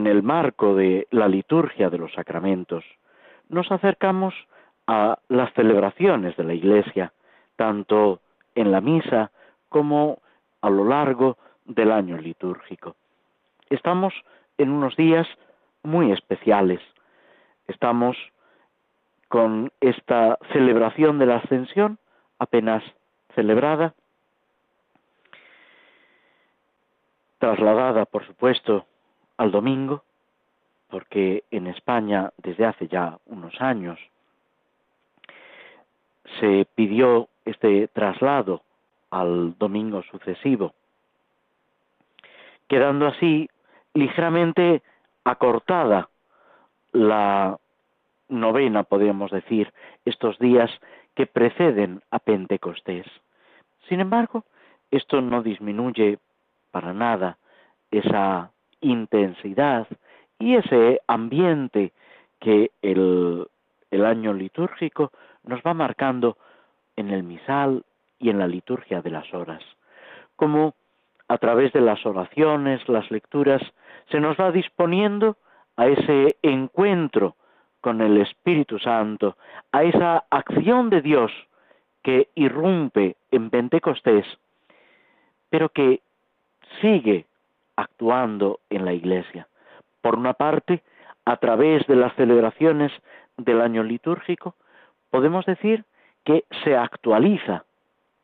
en el marco de la liturgia de los sacramentos nos acercamos a las celebraciones de la Iglesia, tanto en la misa como a lo largo del año litúrgico. Estamos en unos días muy especiales. Estamos con esta celebración de la ascensión apenas celebrada trasladada, por supuesto, al domingo, porque en España desde hace ya unos años se pidió este traslado al domingo sucesivo, quedando así ligeramente acortada la novena, podríamos decir, estos días que preceden a Pentecostés. Sin embargo, esto no disminuye para nada esa intensidad y ese ambiente que el, año litúrgico nos va marcando en el misal y en la liturgia de las horas. Como a través de las oraciones, las lecturas, se nos va disponiendo a ese encuentro con el Espíritu Santo, a esa acción de Dios que irrumpe en Pentecostés, pero que sigue actuando en la Iglesia. Por una parte, a través de las celebraciones del año litúrgico, podemos decir que se actualiza,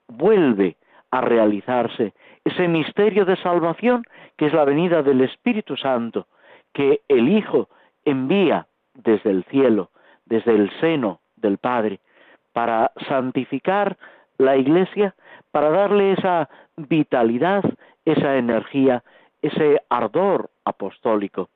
vuelve a realizarse ese misterio de salvación que es la venida del Espíritu Santo, que el Hijo envía desde el cielo, desde el seno del Padre, para santificar la Iglesia, para darle esa vitalidad, esa energía, ese ardor apostólico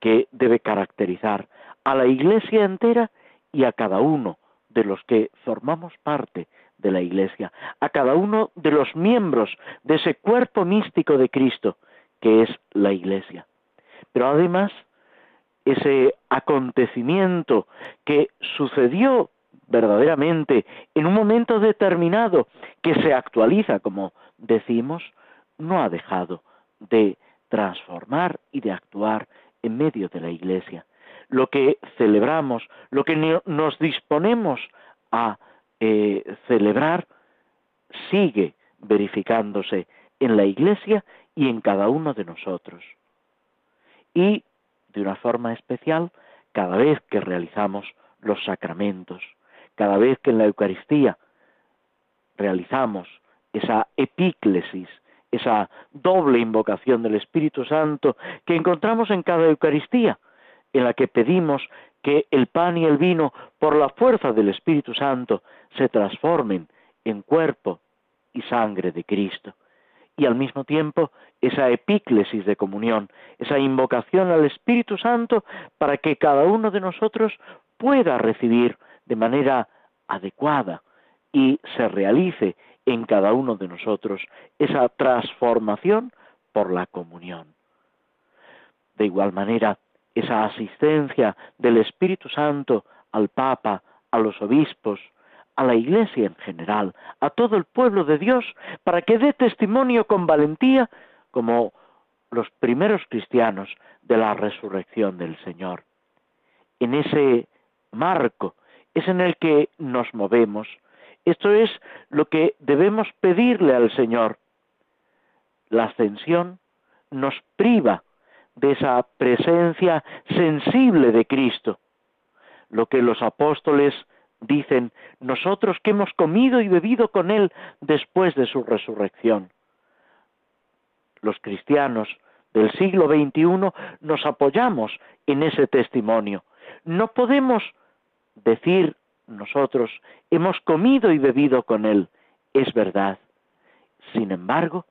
que debe caracterizar a la Iglesia entera y a cada uno de los que formamos parte de la Iglesia, a cada uno de los miembros de ese cuerpo místico de Cristo que es la Iglesia. Pero además, ese acontecimiento que sucedió verdaderamente en un momento determinado, que se actualiza, como decimos, no ha dejado de transformar y de actuar en medio de la Iglesia. Lo que celebramos, lo que nos disponemos a eh, celebrar, sigue verificándose en la Iglesia y en cada uno de nosotros. Y, de una forma especial, cada vez que realizamos los sacramentos, cada vez que en la Eucaristía realizamos esa epíclesis, esa doble invocación del Espíritu Santo que encontramos en cada Eucaristía, en la que pedimos que el pan y el vino, por la fuerza del Espíritu Santo, se transformen en cuerpo y sangre de Cristo. Y al mismo tiempo esa epíclesis de comunión, esa invocación al Espíritu Santo para que cada uno de nosotros pueda recibir de manera adecuada y se realice en cada uno de nosotros esa transformación por la comunión. De igual manera, esa asistencia del Espíritu Santo al Papa, a los obispos, a la Iglesia en general, a todo el pueblo de Dios, para que dé testimonio con valentía como los primeros cristianos de la resurrección del Señor. En ese marco es en el que nos movemos, esto es lo que debemos pedirle al Señor. La ascensión nos priva de esa presencia sensible de Cristo. Lo que los apóstoles dicen, nosotros que hemos comido y bebido con Él después de su resurrección. Los cristianos del siglo XXI nos apoyamos en ese testimonio. No podemos decir nosotros hemos comido y bebido con Él, es verdad. Sin embargo,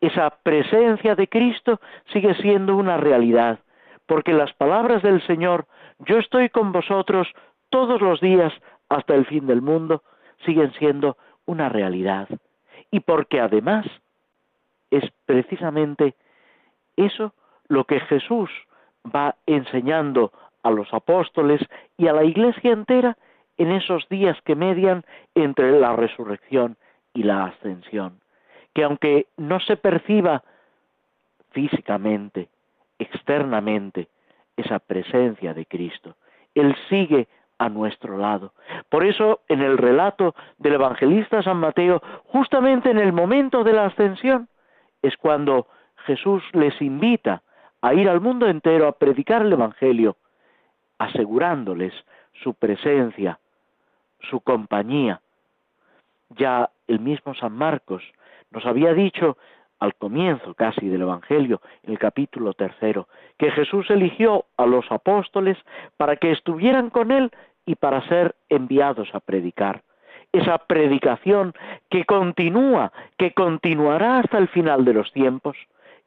esa presencia de Cristo sigue siendo una realidad, porque las palabras del Señor, yo estoy con vosotros todos los días hasta el fin del mundo, siguen siendo una realidad. Y porque además es precisamente eso lo que Jesús va enseñando a los apóstoles y a la iglesia entera en esos días que median entre la resurrección y la ascensión. Que aunque no se perciba físicamente, externamente, esa presencia de Cristo, Él sigue a nuestro lado. Por eso, en el relato del evangelista San Mateo, justamente en el momento de la ascensión, es cuando Jesús les invita a ir al mundo entero a predicar el Evangelio, asegurándoles su presencia, su compañía. Ya el mismo San Marcos nos había dicho al comienzo casi del Evangelio, en el capítulo tercero, que Jesús eligió a los apóstoles para que estuvieran con Él y para ser enviados a predicar. Esa predicación que continúa, que continuará hasta el final de los tiempos,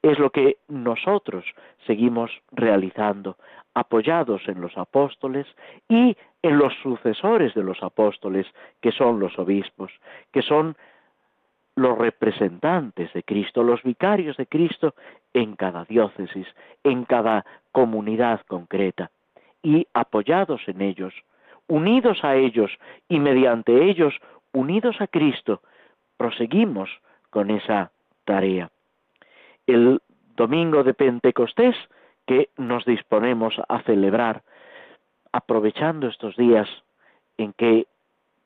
es lo que nosotros seguimos realizando, apoyados en los apóstoles y en los sucesores de los apóstoles, que son los obispos, que son los representantes de Cristo, los vicarios de Cristo en cada diócesis, en cada comunidad concreta, y apoyados en ellos, unidos a ellos y mediante ellos unidos a Cristo, proseguimos con esa tarea. El domingo de Pentecostés que nos disponemos a celebrar, aprovechando estos días en que,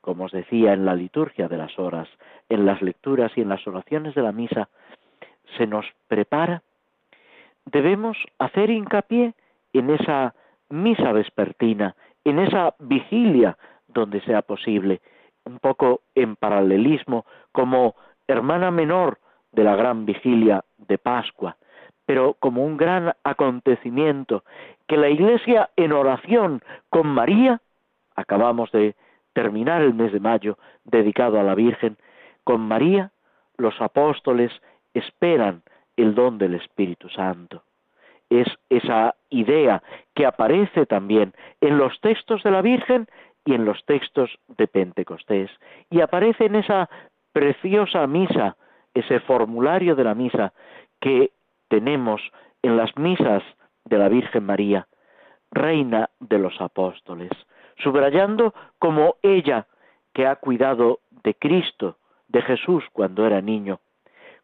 como os decía, en la liturgia de las horas, en las lecturas y en las oraciones de la misa, se nos prepara, debemos hacer hincapié en esa misa vespertina, en esa vigilia donde sea posible, un poco en paralelismo como hermana menor de la gran vigilia de Pascua, pero como un gran acontecimiento que la Iglesia en oración con María, acabamos de terminar el mes de mayo dedicado a la Virgen, con María los apóstoles esperan el don del Espíritu Santo es esa idea que aparece también en los textos de la Virgen y en los textos de Pentecostés. Y aparece en esa preciosa misa, ese formulario de la misa que tenemos en las misas de la Virgen María, Reina de los Apóstoles, subrayando como ella que ha cuidado de Cristo, de Jesús cuando era niño,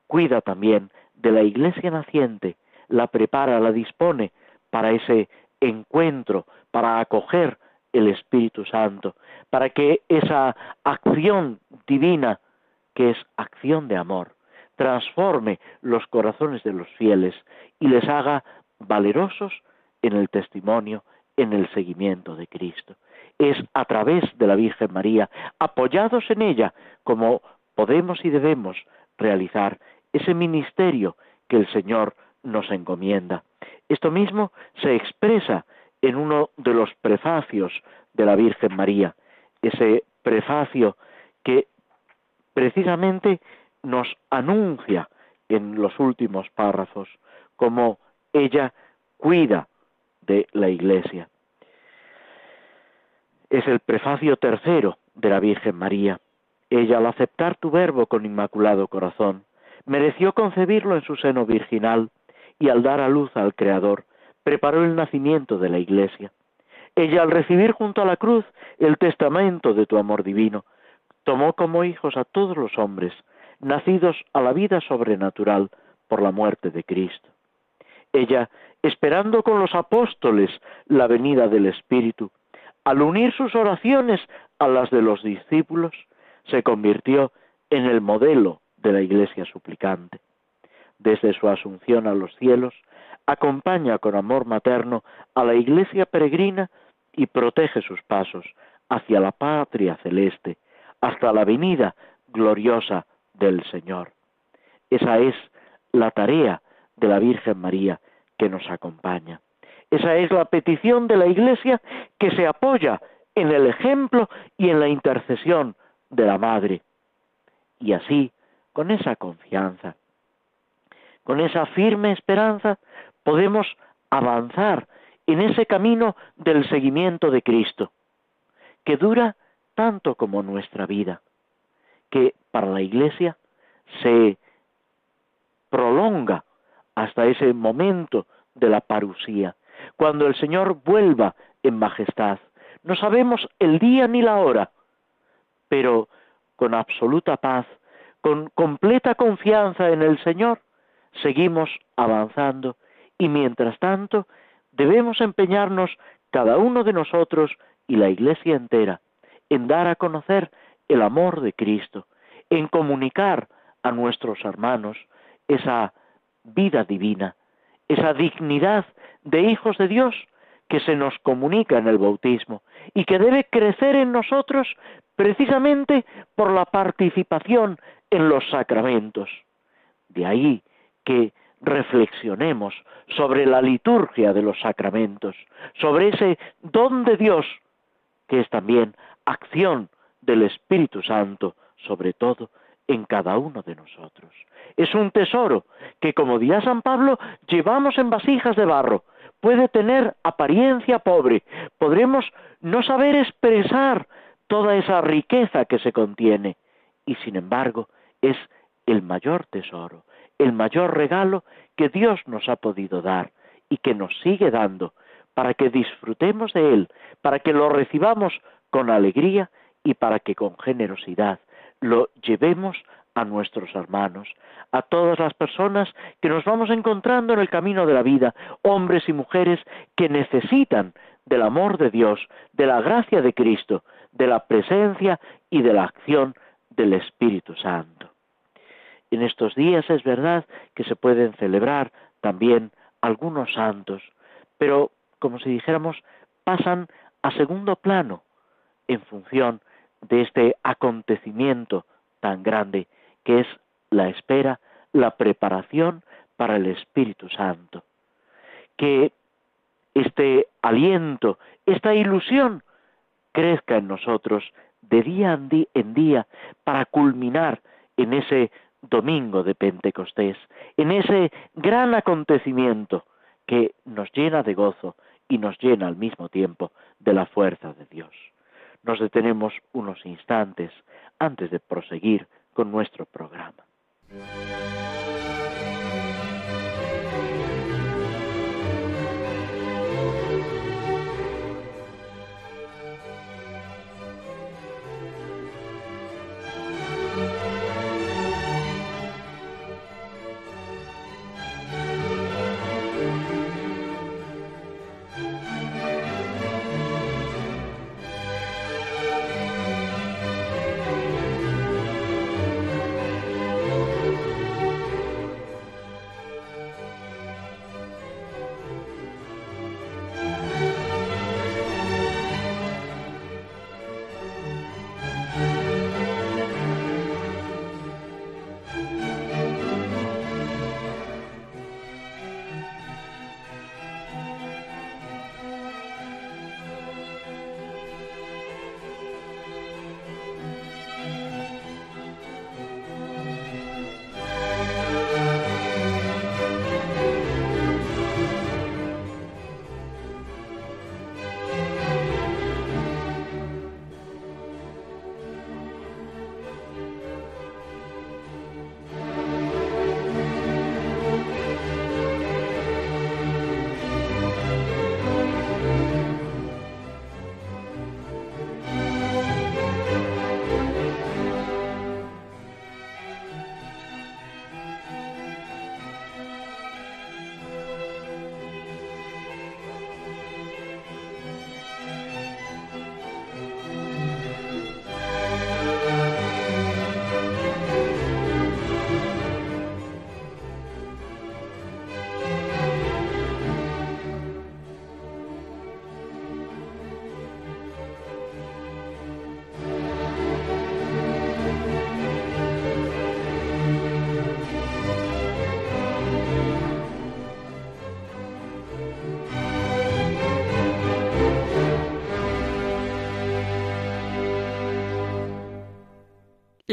cuida también de la iglesia naciente, la prepara, la dispone para ese encuentro, para acoger el Espíritu Santo, para que esa acción divina, que es acción de amor, transforme los corazones de los fieles y les haga valerosos en el testimonio, en el seguimiento de Cristo. Es a través de la Virgen María, apoyados en ella, como podemos y debemos realizar ese ministerio que el Señor nos encomienda. Esto mismo se expresa en uno de los prefacios de la Virgen María, ese prefacio que precisamente nos anuncia en los últimos párrafos cómo ella cuida de la Iglesia. Es el prefacio tercero de la Virgen María. Ella, al aceptar tu verbo con inmaculado corazón, mereció concebirlo en su seno virginal y al dar a luz al Creador, preparó el nacimiento de la Iglesia. Ella, al recibir junto a la cruz el testamento de tu amor divino, tomó como hijos a todos los hombres, nacidos a la vida sobrenatural por la muerte de Cristo. Ella, esperando con los apóstoles la venida del Espíritu, al unir sus oraciones a las de los discípulos, se convirtió en el modelo de la Iglesia suplicante desde su asunción a los cielos, acompaña con amor materno a la iglesia peregrina y protege sus pasos hacia la patria celeste, hasta la venida gloriosa del Señor. Esa es la tarea de la Virgen María que nos acompaña. Esa es la petición de la Iglesia que se apoya en el ejemplo y en la intercesión de la Madre. Y así, con esa confianza, con esa firme esperanza, podemos avanzar en ese camino del seguimiento de Cristo, que dura tanto como nuestra vida, que para la Iglesia se prolonga hasta ese momento de la parusía, cuando el Señor vuelva en majestad. No sabemos el día ni la hora, pero con absoluta paz, con completa confianza en el Señor, seguimos avanzando y mientras tanto debemos empeñarnos cada uno de nosotros y la Iglesia entera en dar a conocer el amor de Cristo, en comunicar a nuestros hermanos esa vida divina, esa dignidad de hijos de Dios que se nos comunica en el bautismo y que debe crecer en nosotros precisamente por la participación en los sacramentos. De ahí que reflexionemos sobre la liturgia de los sacramentos, sobre ese don de Dios, que es también acción del Espíritu Santo, sobre todo en cada uno de nosotros. Es un tesoro que, como dirá San Pablo, llevamos en vasijas de barro. Puede tener apariencia pobre. Podremos no saber expresar toda esa riqueza que se contiene. Y sin embargo, es el mayor tesoro, el mayor regalo que Dios nos ha podido dar y que nos sigue dando para que disfrutemos de Él, para que lo recibamos con alegría y para que con generosidad lo llevemos a nuestros hermanos, a todas las personas que nos vamos encontrando en el camino de la vida, hombres y mujeres que necesitan del amor de Dios, de la gracia de Cristo, de la presencia y de la acción del Espíritu Santo. En estos días es verdad que se pueden celebrar también algunos santos, pero como si dijéramos, pasan a segundo plano en función de este acontecimiento tan grande que es la espera, la preparación para el Espíritu Santo. Que este aliento, esta ilusión crezca en nosotros de día en día para culminar en ese domingo de Pentecostés, en ese gran acontecimiento que nos llena de gozo y nos llena al mismo tiempo de la fuerza de Dios. Nos detenemos unos instantes antes de proseguir con nuestro programa.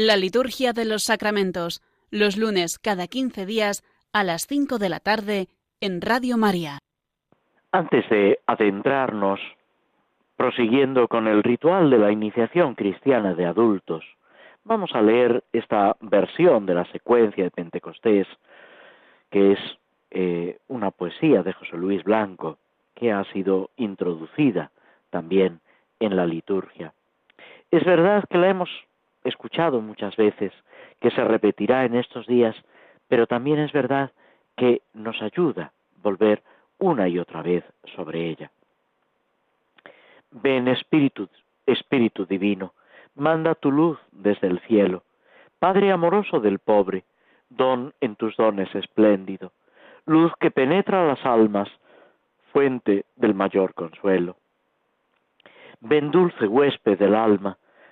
La liturgia de los sacramentos, los lunes cada 15 días a las 5 de la tarde en Radio María. Antes de adentrarnos, prosiguiendo con el ritual de la iniciación cristiana de adultos, vamos a leer esta versión de la secuencia de Pentecostés, que es eh, una poesía de José Luis Blanco, que ha sido introducida también en la liturgia. Es verdad que la hemos escuchado muchas veces, que se repetirá en estos días, pero también es verdad que nos ayuda volver una y otra vez sobre ella. Ven Espíritu, Espíritu Divino, manda tu luz desde el cielo. Padre amoroso del pobre, don en tus dones espléndido, luz que penetra las almas, fuente del mayor consuelo. Ven dulce huésped del alma,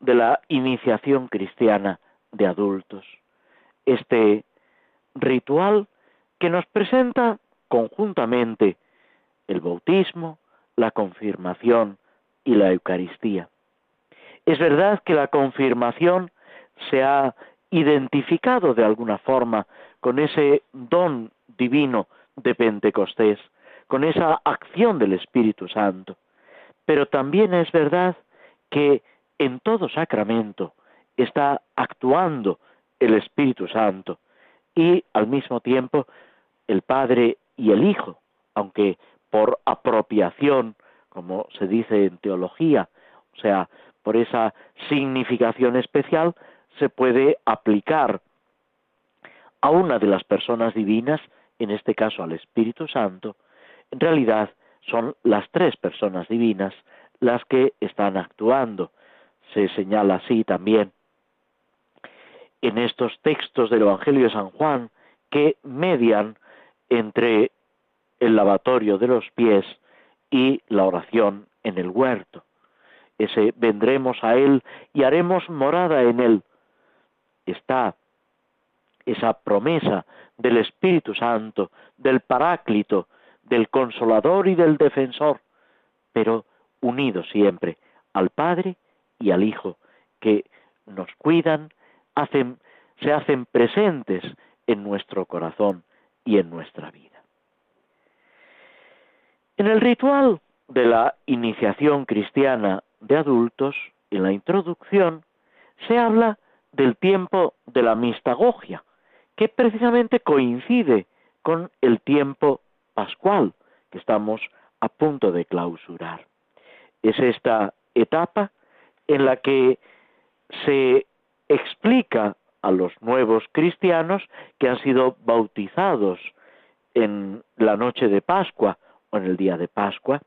de la iniciación cristiana de adultos. Este ritual que nos presenta conjuntamente el bautismo, la confirmación y la Eucaristía. Es verdad que la confirmación se ha identificado de alguna forma con ese don divino de Pentecostés, con esa acción del Espíritu Santo. Pero también es verdad que en todo sacramento está actuando el Espíritu Santo y al mismo tiempo el Padre y el Hijo, aunque por apropiación, como se dice en teología, o sea, por esa significación especial, se puede aplicar a una de las personas divinas, en este caso al Espíritu Santo, en realidad son las tres personas divinas las que están actuando. Se señala así también en estos textos del Evangelio de San Juan que median entre el lavatorio de los pies y la oración en el huerto. Ese vendremos a Él y haremos morada en Él. Está esa promesa del Espíritu Santo, del Paráclito, del Consolador y del Defensor, pero unidos siempre al Padre y al Hijo, que nos cuidan, hacen, se hacen presentes en nuestro corazón y en nuestra vida. En el ritual de la iniciación cristiana de adultos, en la introducción, se habla del tiempo de la mistagogia, que precisamente coincide con el tiempo pascual que estamos a punto de clausurar. Es esta etapa en la que se explica a los nuevos cristianos que han sido bautizados en la noche de Pascua o en el día de Pascua,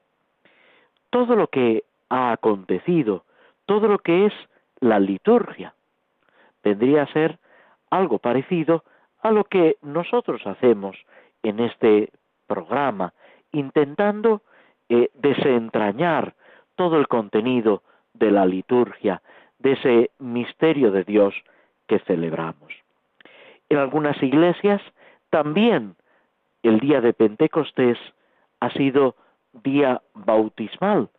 todo lo que ha acontecido, todo lo que es la liturgia, vendría a ser algo parecido a lo que nosotros hacemos en este programa, intentando eh, desentrañar todo el contenido de la liturgia, de ese misterio de Dios que celebramos. En algunas iglesias también el día de Pentecostés ha sido día bautismal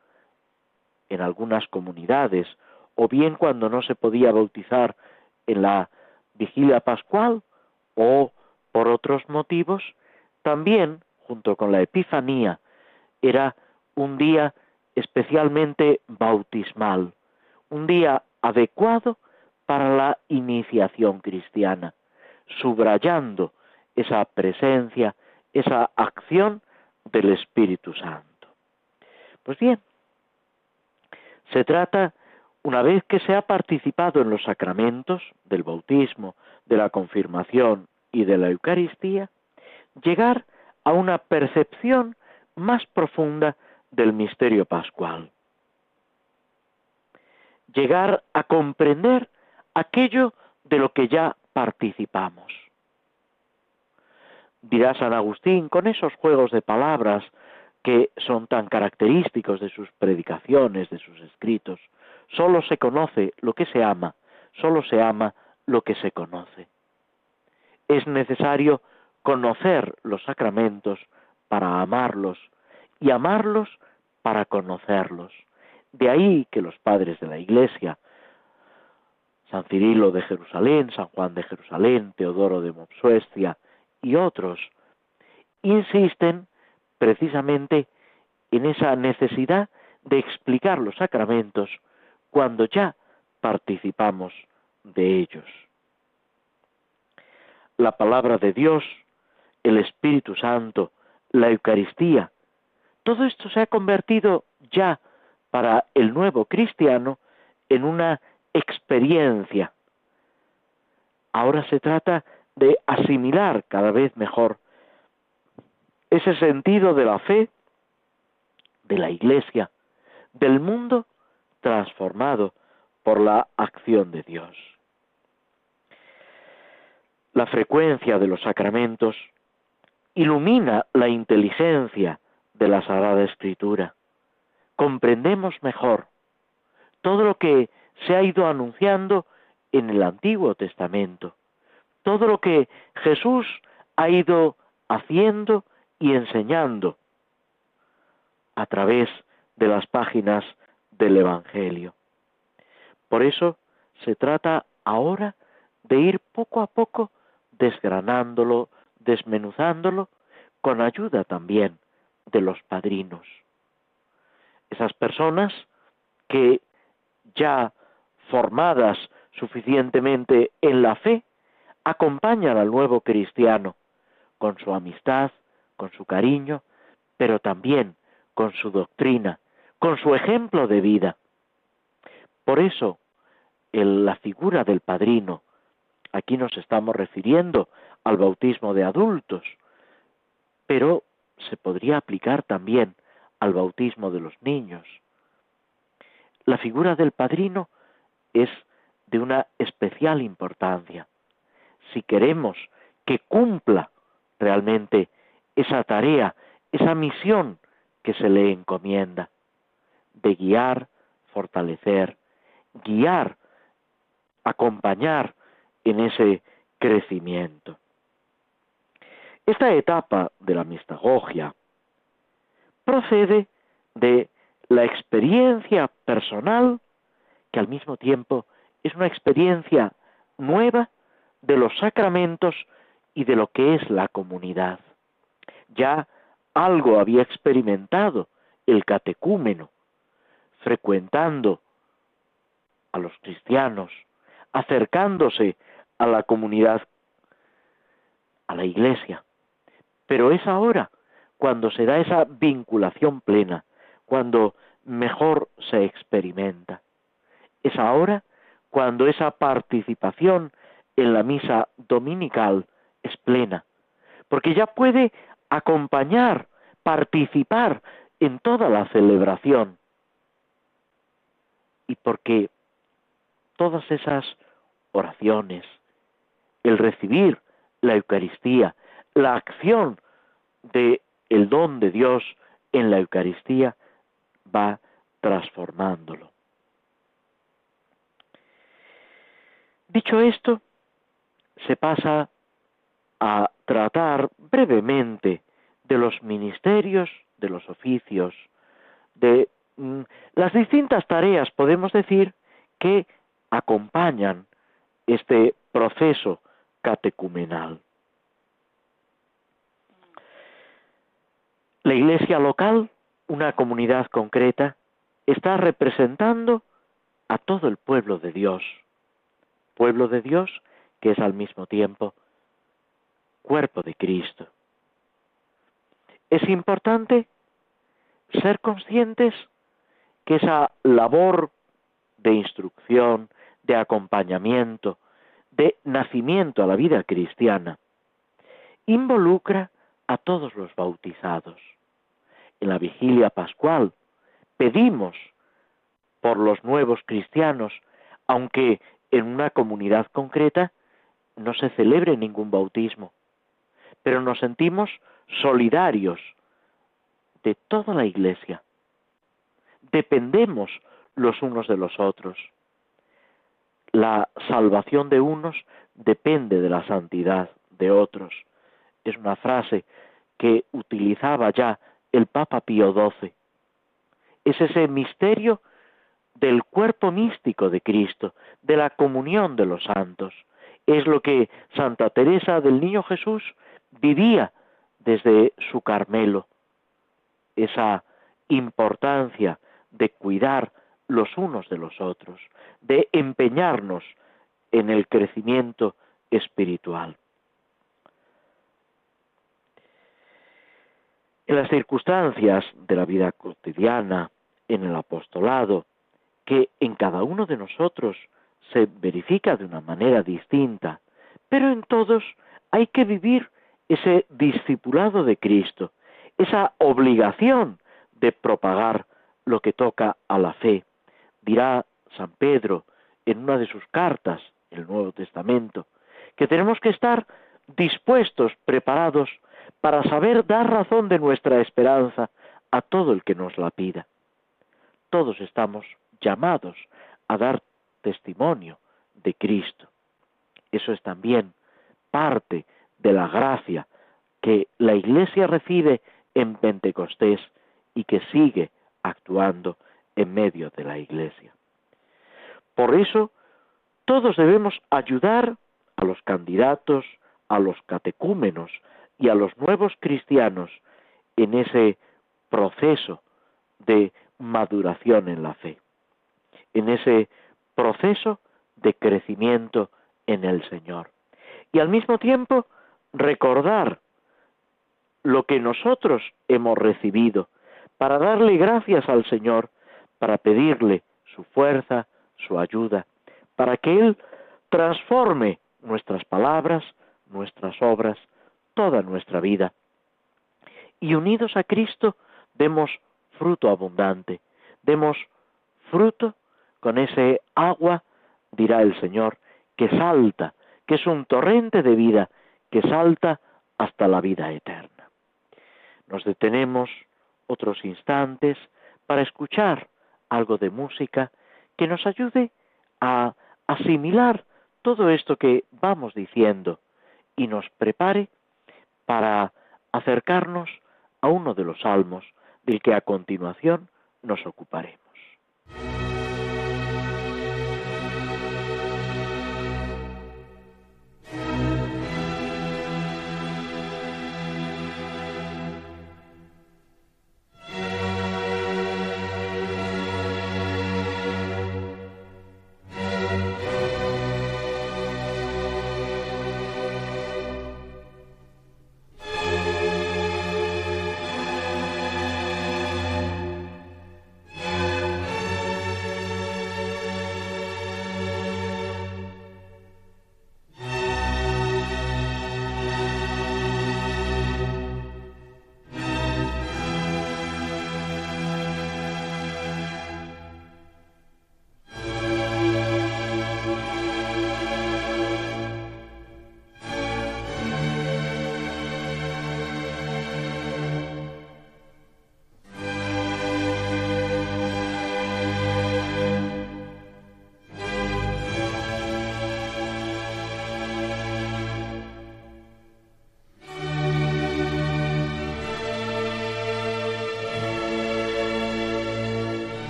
en algunas comunidades, o bien cuando no se podía bautizar en la vigilia pascual, o por otros motivos, también, junto con la Epifanía, era un día especialmente bautismal, un día adecuado para la iniciación cristiana, subrayando esa presencia, esa acción del Espíritu Santo. Pues bien, Se trata, una vez que se ha participado en los sacramentos del bautismo, de la confirmación y de la Eucaristía, llegar a una percepción más profunda del misterio pascual. Llegar a comprender aquello de lo que ya participamos. Dirá San Agustín, con esos juegos de palabras que son tan característicos de sus predicaciones, de sus escritos, solo se conoce lo que se ama, solo se ama lo que se conoce. Es necesario conocer los sacramentos para amarlos y amarlos para conocerlos. De ahí que los padres de la Iglesia, San Cirilo de Jerusalén, San Juan de Jerusalén, Teodoro de Mopsuestia y otros, insisten precisamente en esa necesidad de explicar los sacramentos cuando ya participamos de ellos. La palabra de Dios, el Espíritu Santo, la Eucaristía, todo esto se ha convertido ya para el nuevo cristiano en una experiencia. Ahora se trata de asimilar cada vez mejor ese sentido de la fe, de la iglesia, del mundo transformado por la acción de Dios. La frecuencia de los sacramentos ilumina la inteligencia de la Sagrada Escritura. Comprendemos mejor todo lo que se ha ido anunciando en el Antiguo Testamento, todo lo que Jesús ha ido haciendo y enseñando a través de las páginas del Evangelio. Por eso se trata ahora de ir poco a poco desgranándolo, desmenuzándolo, con ayuda también de los padrinos. Esas personas que ya formadas suficientemente en la fe, acompañan al nuevo cristiano con su amistad, con su cariño, pero también con su doctrina, con su ejemplo de vida. Por eso, en la figura del padrino, aquí nos estamos refiriendo al bautismo de adultos, pero se podría aplicar también al bautismo de los niños. La figura del padrino es de una especial importancia. Si queremos que cumpla realmente esa tarea, esa misión que se le encomienda, de guiar, fortalecer, guiar, acompañar en ese crecimiento. Esta etapa de la mistagogia procede de la experiencia personal que al mismo tiempo es una experiencia nueva de los sacramentos y de lo que es la comunidad. Ya algo había experimentado el catecúmeno, frecuentando a los cristianos, acercándose a la comunidad, a la iglesia. Pero es ahora cuando se da esa vinculación plena, cuando mejor se experimenta. Es ahora cuando esa participación en la misa dominical es plena, porque ya puede acompañar, participar en toda la celebración. Y porque todas esas oraciones, el recibir la Eucaristía, la acción de el don de Dios en la Eucaristía va transformándolo. Dicho esto, se pasa a tratar brevemente de los ministerios, de los oficios, de mm, las distintas tareas, podemos decir, que acompañan este proceso catecumenal. La iglesia local, una comunidad concreta, está representando a todo el pueblo de Dios, pueblo de Dios que es al mismo tiempo cuerpo de Cristo. Es importante ser conscientes que esa labor de instrucción, de acompañamiento, de nacimiento a la vida cristiana, involucra a todos los bautizados. En la vigilia pascual pedimos por los nuevos cristianos, aunque en una comunidad concreta no se celebre ningún bautismo, pero nos sentimos solidarios de toda la Iglesia. Dependemos los unos de los otros. La salvación de unos depende de la santidad de otros. Es una frase que utilizaba ya el Papa Pío XII. Es ese misterio del cuerpo místico de Cristo, de la comunión de los santos. Es lo que Santa Teresa del Niño Jesús vivía desde su Carmelo, esa importancia de cuidar los unos de los otros, de empeñarnos en el crecimiento espiritual. En las circunstancias de la vida cotidiana, en el apostolado, que en cada uno de nosotros se verifica de una manera distinta, pero en todos hay que vivir ese discipulado de Cristo, esa obligación de propagar lo que toca a la fe. Dirá San Pedro en una de sus cartas, el Nuevo Testamento, que tenemos que estar dispuestos, preparados, para saber dar razón de nuestra esperanza a todo el que nos la pida. Todos estamos llamados a dar testimonio de Cristo. Eso es también parte de la gracia que la Iglesia recibe en Pentecostés y que sigue actuando en medio de la Iglesia. Por eso, todos debemos ayudar a los candidatos, a los catecúmenos y a los nuevos cristianos en ese proceso de maduración en la fe, en ese proceso de crecimiento en el Señor. Y al mismo tiempo recordar lo que nosotros hemos recibido para darle gracias al Señor, para pedirle su fuerza, su ayuda, para que Él transforme nuestras palabras, nuestras obras, toda nuestra vida. Y unidos a Cristo demos fruto abundante, demos fruto con ese agua, dirá el Señor, que salta, que es un torrente de vida, que salta hasta la vida eterna. Nos detenemos otros instantes para escuchar algo de música que nos ayude a asimilar todo esto que vamos diciendo y nos prepare para acercarnos a uno de los salmos del que a continuación nos ocuparemos.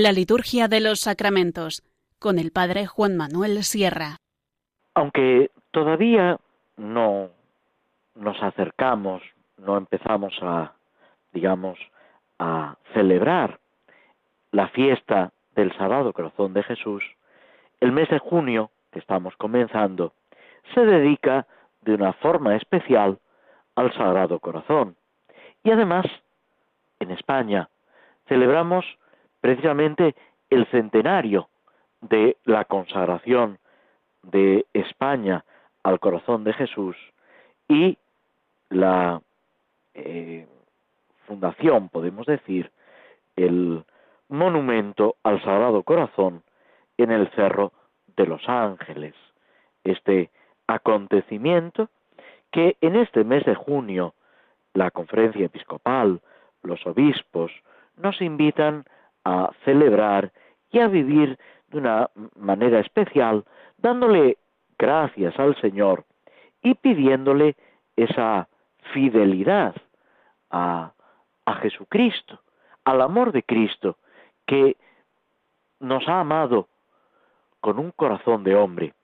La liturgia de los sacramentos con el Padre Juan Manuel Sierra. Aunque todavía no nos acercamos no empezamos a, digamos, a celebrar la fiesta del Sagrado Corazón de Jesús, el mes de junio, que estamos comenzando, se dedica de una forma especial al Sagrado Corazón. Y además, en España, celebramos precisamente el centenario de la consagración de España al corazón de Jesús y la eh, fundación, podemos decir, el monumento al Sagrado Corazón en el Cerro de los Ángeles. Este acontecimiento que en este mes de junio la conferencia episcopal, los obispos, nos invitan a celebrar y a vivir de una manera especial, dándole gracias al Señor y pidiéndole esa fidelidad a, a Jesucristo, al amor de Cristo, que nos ha amado con un corazón de hombre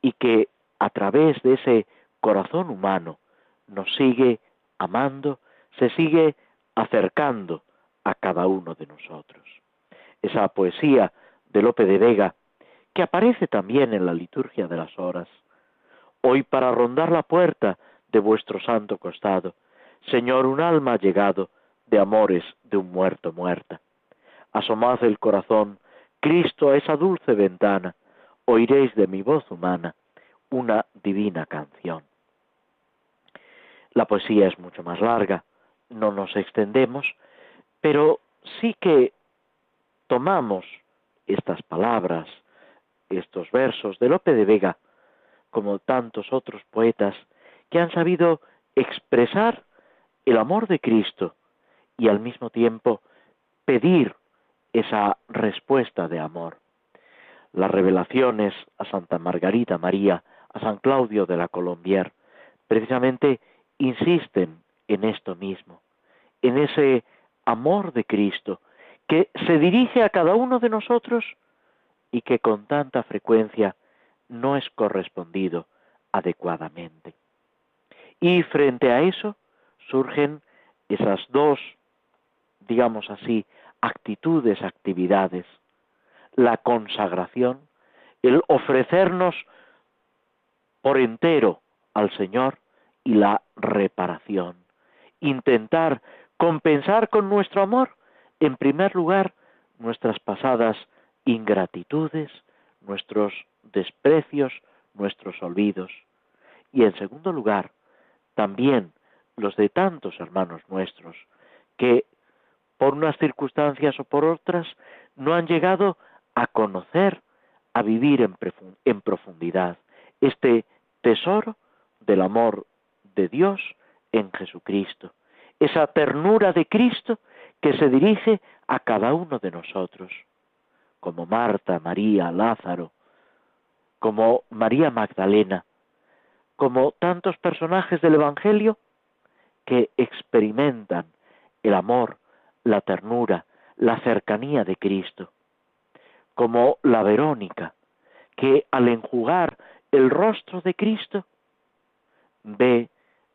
y que a través de ese corazón humano nos sigue amando, se sigue acercando a cada uno de nosotros. Esa poesía de Lope de Vega, que aparece también en la liturgia de las horas. Hoy para rondar la puerta de vuestro santo costado, Señor, un alma ha llegado de amores de un muerto muerta. Asomad el corazón, Cristo, a esa dulce ventana, oiréis de mi voz humana una divina canción. La poesía es mucho más larga, no nos extendemos, pero sí que tomamos estas palabras, estos versos de Lope de Vega, como tantos otros poetas que han sabido expresar el amor de Cristo y al mismo tiempo pedir esa respuesta de amor. Las revelaciones a Santa Margarita María, a San Claudio de la Colombier, precisamente insisten en esto mismo, en ese amor de Cristo que se dirige a cada uno de nosotros y que con tanta frecuencia no es correspondido adecuadamente. Y frente a eso surgen esas dos, digamos así, actitudes, actividades, la consagración, el ofrecernos por entero al Señor y la reparación, intentar compensar con nuestro amor, en primer lugar, nuestras pasadas ingratitudes, nuestros desprecios, nuestros olvidos, y en segundo lugar, también los de tantos hermanos nuestros que por unas circunstancias o por otras, no han llegado a conocer, a vivir en, profundidad este tesoro del amor de Dios en Jesucristo, esa ternura de Cristo que se dirige a cada uno de nosotros, como Marta, María, Lázaro, como María Magdalena, como tantos personajes del Evangelio que experimentan el amor, la ternura, la cercanía de Cristo, como la Verónica, que al enjugar el rostro de Cristo ve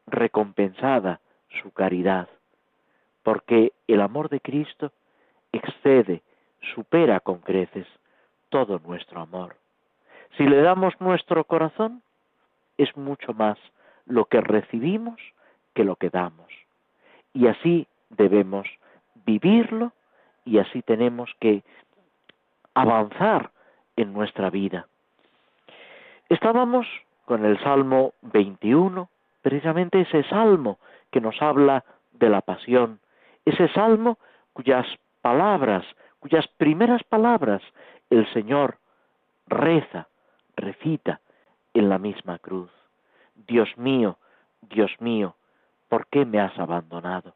recompensada su caridad, porque el amor de Cristo excede, supera con creces todo nuestro amor. Si le damos nuestro corazón, es mucho más lo que recibimos que lo que damos. Y así debemos vivirlo y así tenemos que avanzar en nuestra vida. Estábamos con el Salmo 21, precisamente ese salmo que nos habla de la pasión, ese salmo cuyas palabras, cuyas primeras palabras el Señor reza, recita en la misma cruz. Dios mío, Dios mío, ¿por qué me has abandonado?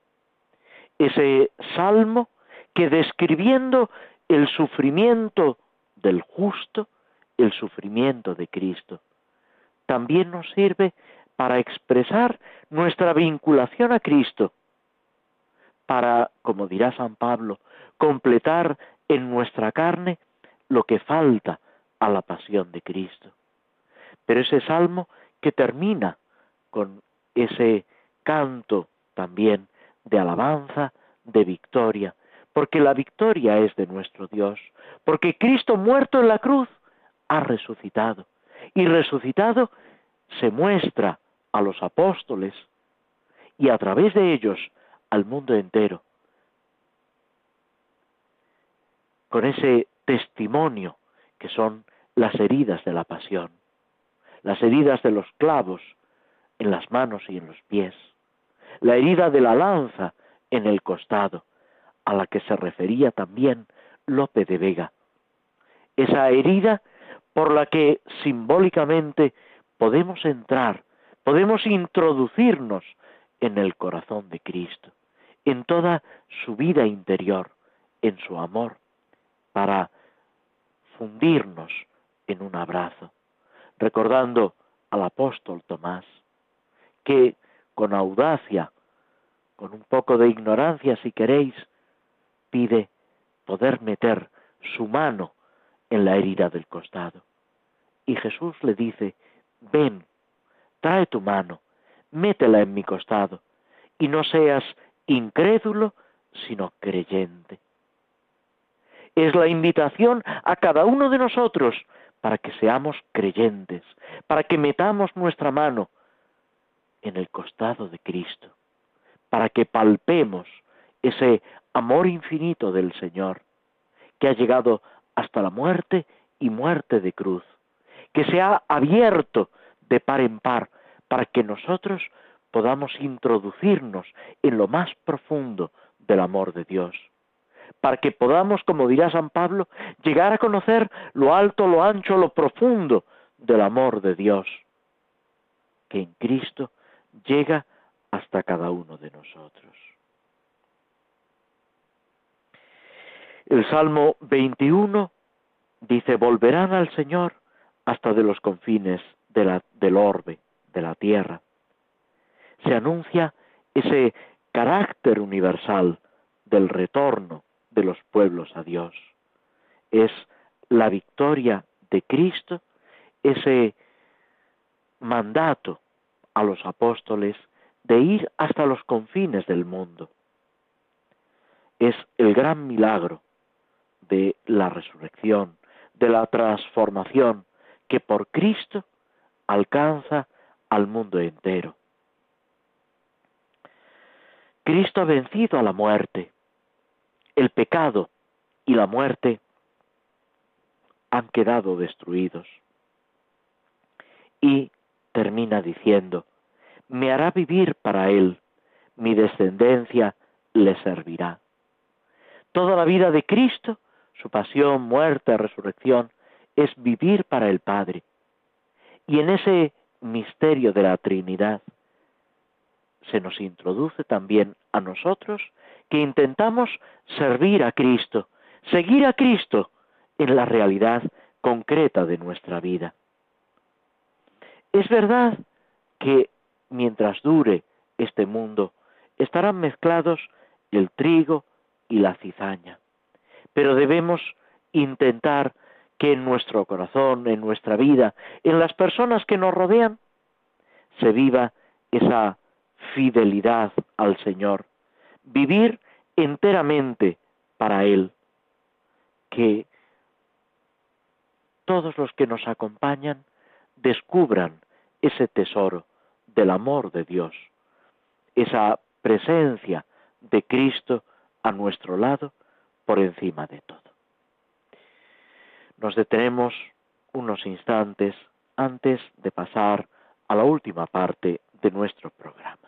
ese salmo que describiendo el sufrimiento del justo, el sufrimiento de Cristo, también nos sirve para expresar nuestra vinculación a Cristo, para, como dirá San Pablo, completar en nuestra carne lo que falta a la pasión de Cristo. Pero ese salmo que termina con ese canto también de alabanza, de victoria, porque la victoria es de nuestro Dios, porque Cristo muerto en la cruz ha resucitado, y resucitado se muestra a los apóstoles y a través de ellos al mundo entero, con ese testimonio que son las heridas de la pasión, las heridas de los clavos en las manos y en los pies, la herida de la lanza en el costado, a la que se refería también Lope de Vega. Esa herida por la que simbólicamente podemos entrar, podemos introducirnos en el corazón de Cristo, en toda su vida interior, en su amor, para fundirnos en un abrazo, recordando al apóstol Tomás, que con audacia, con un poco de ignorancia si queréis, pide poder meter su mano en la herida del costado. Y Jesús le dice, ven, trae tu mano, métela en mi costado, y no seas incrédulo, sino creyente. Es la invitación a cada uno de nosotros para que seamos creyentes, para que metamos nuestra mano en el costado de Cristo, para que palpemos ese amor infinito del Señor, que ha llegado hasta la muerte y muerte de cruz, que se ha abierto de par en par para que nosotros podamos introducirnos en lo más profundo del amor de Dios, para que podamos, como dirá San Pablo, llegar a conocer lo alto, lo ancho, lo profundo del amor de Dios, que en Cristo llega hasta cada uno de nosotros. El Salmo 21 dice, volverán al Señor hasta de los confines del orbe, de la tierra. Se anuncia ese carácter universal del retorno de los pueblos a Dios. Es la victoria de Cristo, ese mandato a los apóstoles de ir hasta los confines del mundo. Es el gran milagro de la resurrección, de la transformación que por Cristo alcanza al mundo entero. Cristo ha vencido a la muerte. El pecado y la muerte han quedado destruidos. Y termina diciendo, me hará vivir para Él, mi descendencia le servirá. Toda la vida de Cristo su pasión, muerte, resurrección, es vivir para el Padre. Y en ese misterio de la Trinidad se nos introduce también a nosotros que intentamos servir a Cristo, seguir a Cristo en la realidad concreta de nuestra vida. Es verdad que mientras dure este mundo estarán mezclados el trigo y la cizaña pero debemos intentar que en nuestro corazón, en nuestra vida, en las personas que nos rodean, se viva esa fidelidad al Señor, vivir enteramente para Él, que todos los que nos acompañan descubran ese tesoro del amor de Dios, esa presencia de Cristo a nuestro lado por encima de todo. Nos detenemos unos instantes antes de pasar a la última parte de nuestro programa.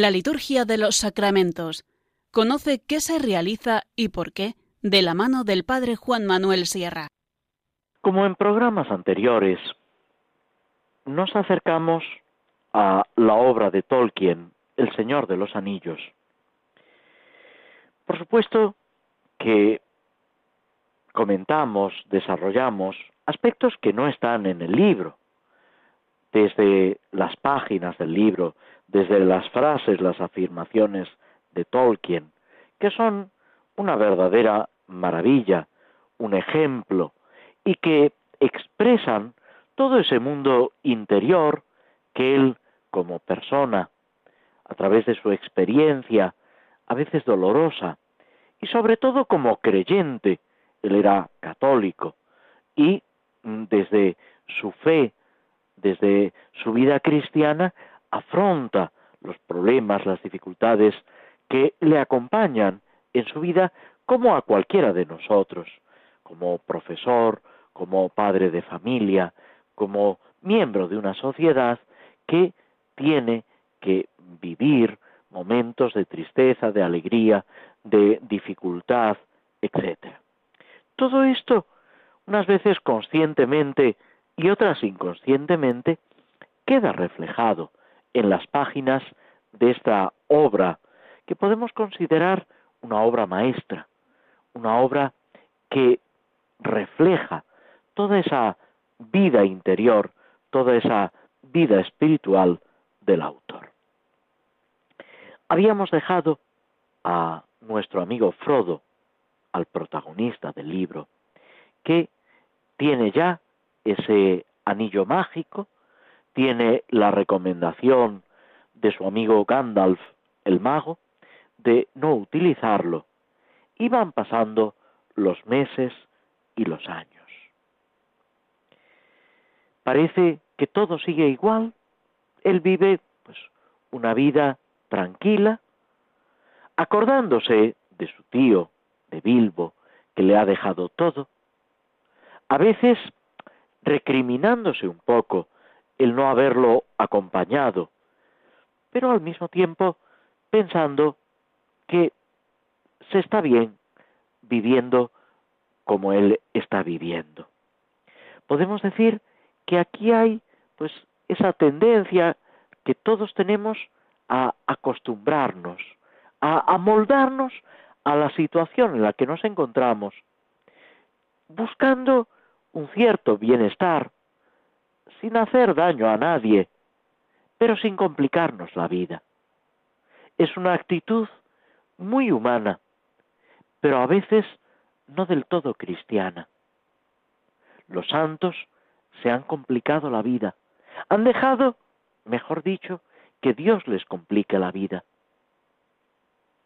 La liturgia de los sacramentos. Conoce qué se realiza y por qué de la mano del Padre Juan Manuel Sierra. Como en programas anteriores, nos acercamos a la obra de Tolkien, El Señor de los Anillos. Por supuesto que comentamos, desarrollamos aspectos que no están en el libro, desde las páginas del libro, desde las frases, las afirmaciones de Tolkien, que son una verdadera maravilla, un ejemplo, y que expresan todo ese mundo interior que él, como persona, a través de su experiencia, a veces dolorosa, y sobre todo como creyente, él era católico, y desde su fe, desde su vida cristiana, afronta los problemas, las dificultades que le acompañan en su vida como a cualquiera de nosotros, como profesor, como padre de familia, como miembro de una sociedad que tiene que vivir momentos de tristeza, de alegría, de dificultad, etc. Todo esto, unas veces conscientemente y otras inconscientemente, queda reflejado en las páginas de esta obra que podemos considerar una obra maestra, una obra que refleja toda esa vida interior, toda esa vida espiritual del autor. Habíamos dejado a nuestro amigo Frodo, al protagonista del libro, que tiene ya ese anillo mágico, tiene la recomendación de su amigo Gandalf el mago de no utilizarlo, y van pasando los meses y los años. Parece que todo sigue igual, él vive pues una vida tranquila, acordándose de su tío, de Bilbo, que le ha dejado todo, a veces recriminándose un poco el no haberlo acompañado, pero al mismo tiempo pensando que se está bien viviendo como él está viviendo. Podemos decir que aquí hay pues esa tendencia que todos tenemos a acostumbrarnos, a amoldarnos a la situación en la que nos encontramos, buscando un cierto bienestar, sin hacer daño a nadie, pero sin complicarnos la vida. Es una actitud muy humana, pero a veces no del todo cristiana. Los santos se han complicado la vida, han dejado, mejor dicho, que Dios les complique la vida.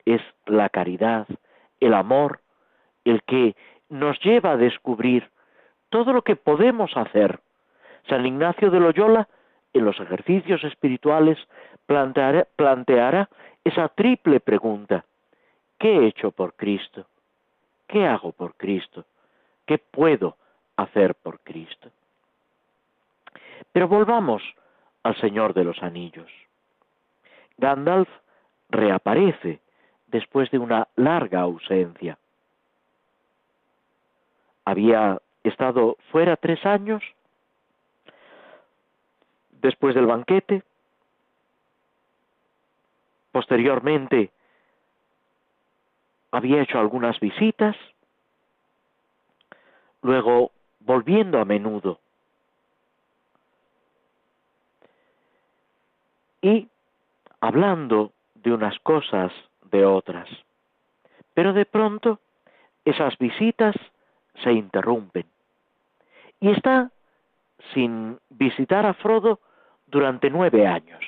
Es la caridad, el amor, el que nos lleva a descubrir todo lo que podemos hacer. San Ignacio de Loyola, en los ejercicios espirituales, planteará, esa triple pregunta. ¿Qué he hecho por Cristo? ¿Qué hago por Cristo? ¿Qué puedo hacer por Cristo? Pero volvamos al Señor de los Anillos. Gandalf reaparece después de una larga ausencia. Había estado fuera tres años después del banquete. Posteriormente había hecho algunas visitas, luego volviendo a menudo. Y hablando de unas cosas, de otras. Pero de pronto esas visitas se interrumpen. Y está sin visitar a Frodo durante nueve años.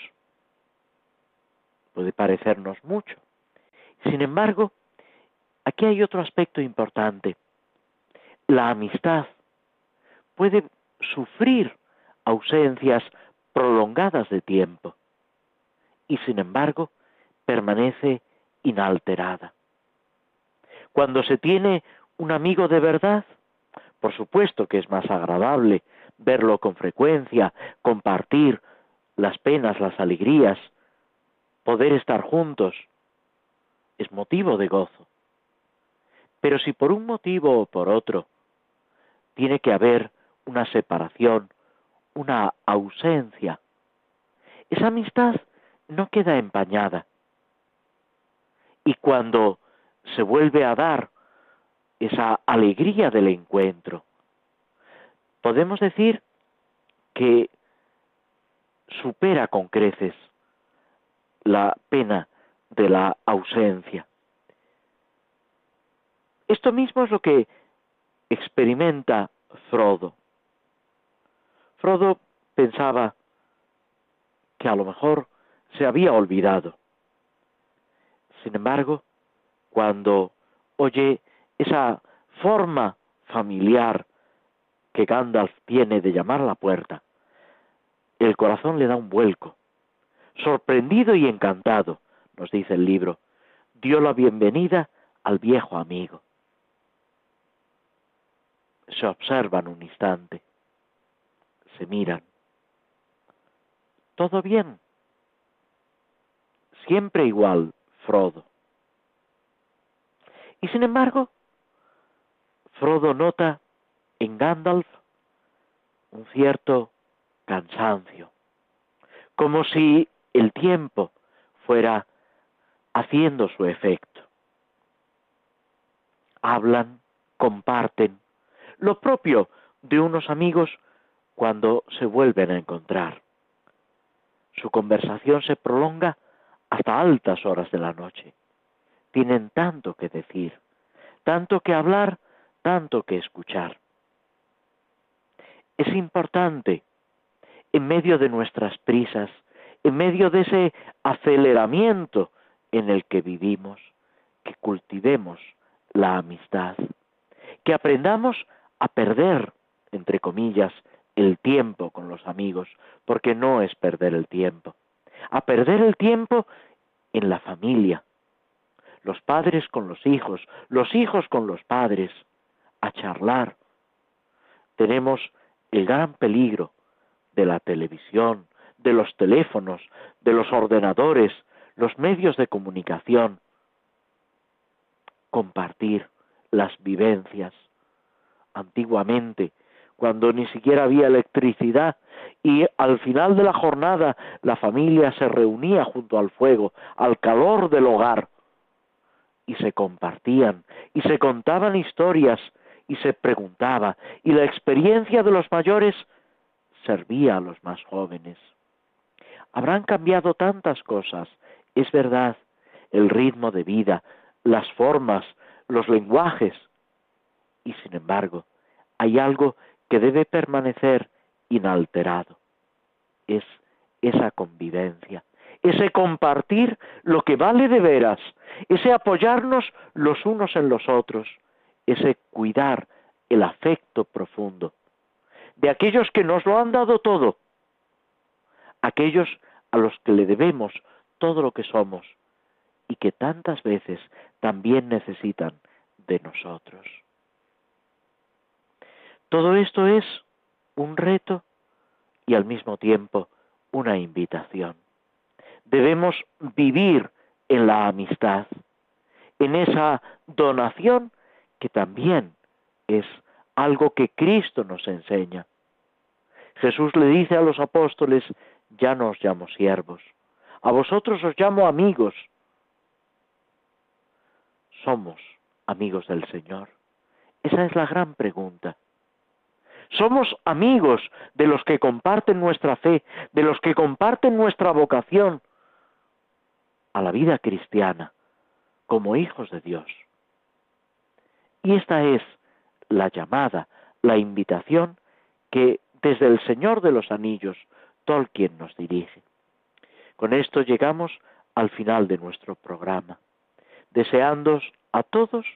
Puede parecernos mucho. Sin embargo, Aquí hay otro aspecto importante. La amistad puede sufrir ausencias prolongadas de tiempo y sin embargo permanece inalterada. Cuando se tiene un amigo de verdad, por supuesto que es más agradable verlo con frecuencia, compartir las penas, las alegrías, poder estar juntos es motivo de gozo. Pero si por un motivo o por otro tiene que haber una separación, una ausencia, esa amistad no queda empañada. Y cuando se vuelve a dar esa alegría del encuentro, podemos decir que supera con creces la pena de la ausencia. Esto mismo es lo que experimenta Frodo. Frodo pensaba que a lo mejor se había olvidado. Sin embargo, cuando oye esa forma familiar que Gandalf tiene de llamar a la puerta, el corazón le da un vuelco. Sorprendido y encantado, nos dice el libro, dio la bienvenida al viejo amigo. Se observan un instante, se miran. ¿Todo bien? Siempre igual, Frodo. Y sin embargo, Frodo nota en Gandalf un cierto cansancio, como si el tiempo fuera haciendo su efecto. Hablan, comparten, lo propio de unos amigos cuando se vuelven a encontrar. Su conversación se prolonga hasta altas horas de la noche. Tienen tanto que decir, tanto que hablar, tanto que escuchar. Es importante, en medio de nuestras prisas, en medio de ese aceleramiento en el que vivimos, que cultivemos la amistad, que aprendamos a perder, entre comillas, el tiempo con los amigos, porque no es perder el tiempo, a perder el tiempo en la familia, los padres con los hijos, los hijos con los padres, a charlar. Tenemos el gran peligro de la televisión, de los teléfonos, de los ordenadores, los medios de comunicación, compartir las vivencias. Antiguamente, cuando ni siquiera había electricidad y al final de la jornada la familia se reunía junto al fuego, al calor del hogar, y se compartían, y se contaban historias, y se preguntaba, y la experiencia de los mayores servía a los más jóvenes. Habrán cambiado tantas cosas, es verdad, el ritmo de vida, las formas, los lenguajes, y sin embargo, hay algo que debe permanecer inalterado. Es esa convivencia, ese compartir lo que vale de veras, ese apoyarnos los unos en los otros, ese cuidar el afecto profundo de aquellos que nos lo han dado todo, aquellos a los que le debemos todo lo que somos y que tantas veces también necesitan de nosotros. Todo esto es un reto y al mismo tiempo una invitación. Debemos vivir en la amistad, en esa donación que también es algo que Cristo nos enseña. Jesús le dice a los apóstoles, ya no os llamo siervos, a vosotros os llamo amigos. ¿Somos amigos del Señor? Esa es la gran pregunta. Somos amigos de los que comparten nuestra fe, de los que comparten nuestra vocación a la vida cristiana como hijos de Dios. Y esta es la llamada, la invitación que desde el Señor de los Anillos Tolkien nos dirige. Con esto llegamos al final de nuestro programa, deseándos a todos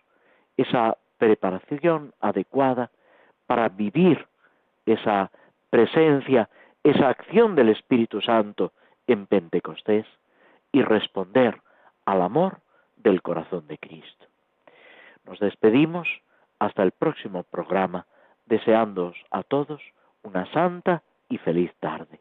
esa preparación adecuada para vivir esa presencia, esa acción del Espíritu Santo en Pentecostés y responder al amor del corazón de Cristo. Nos despedimos hasta el próximo programa, deseándoos a todos una santa y feliz tarde.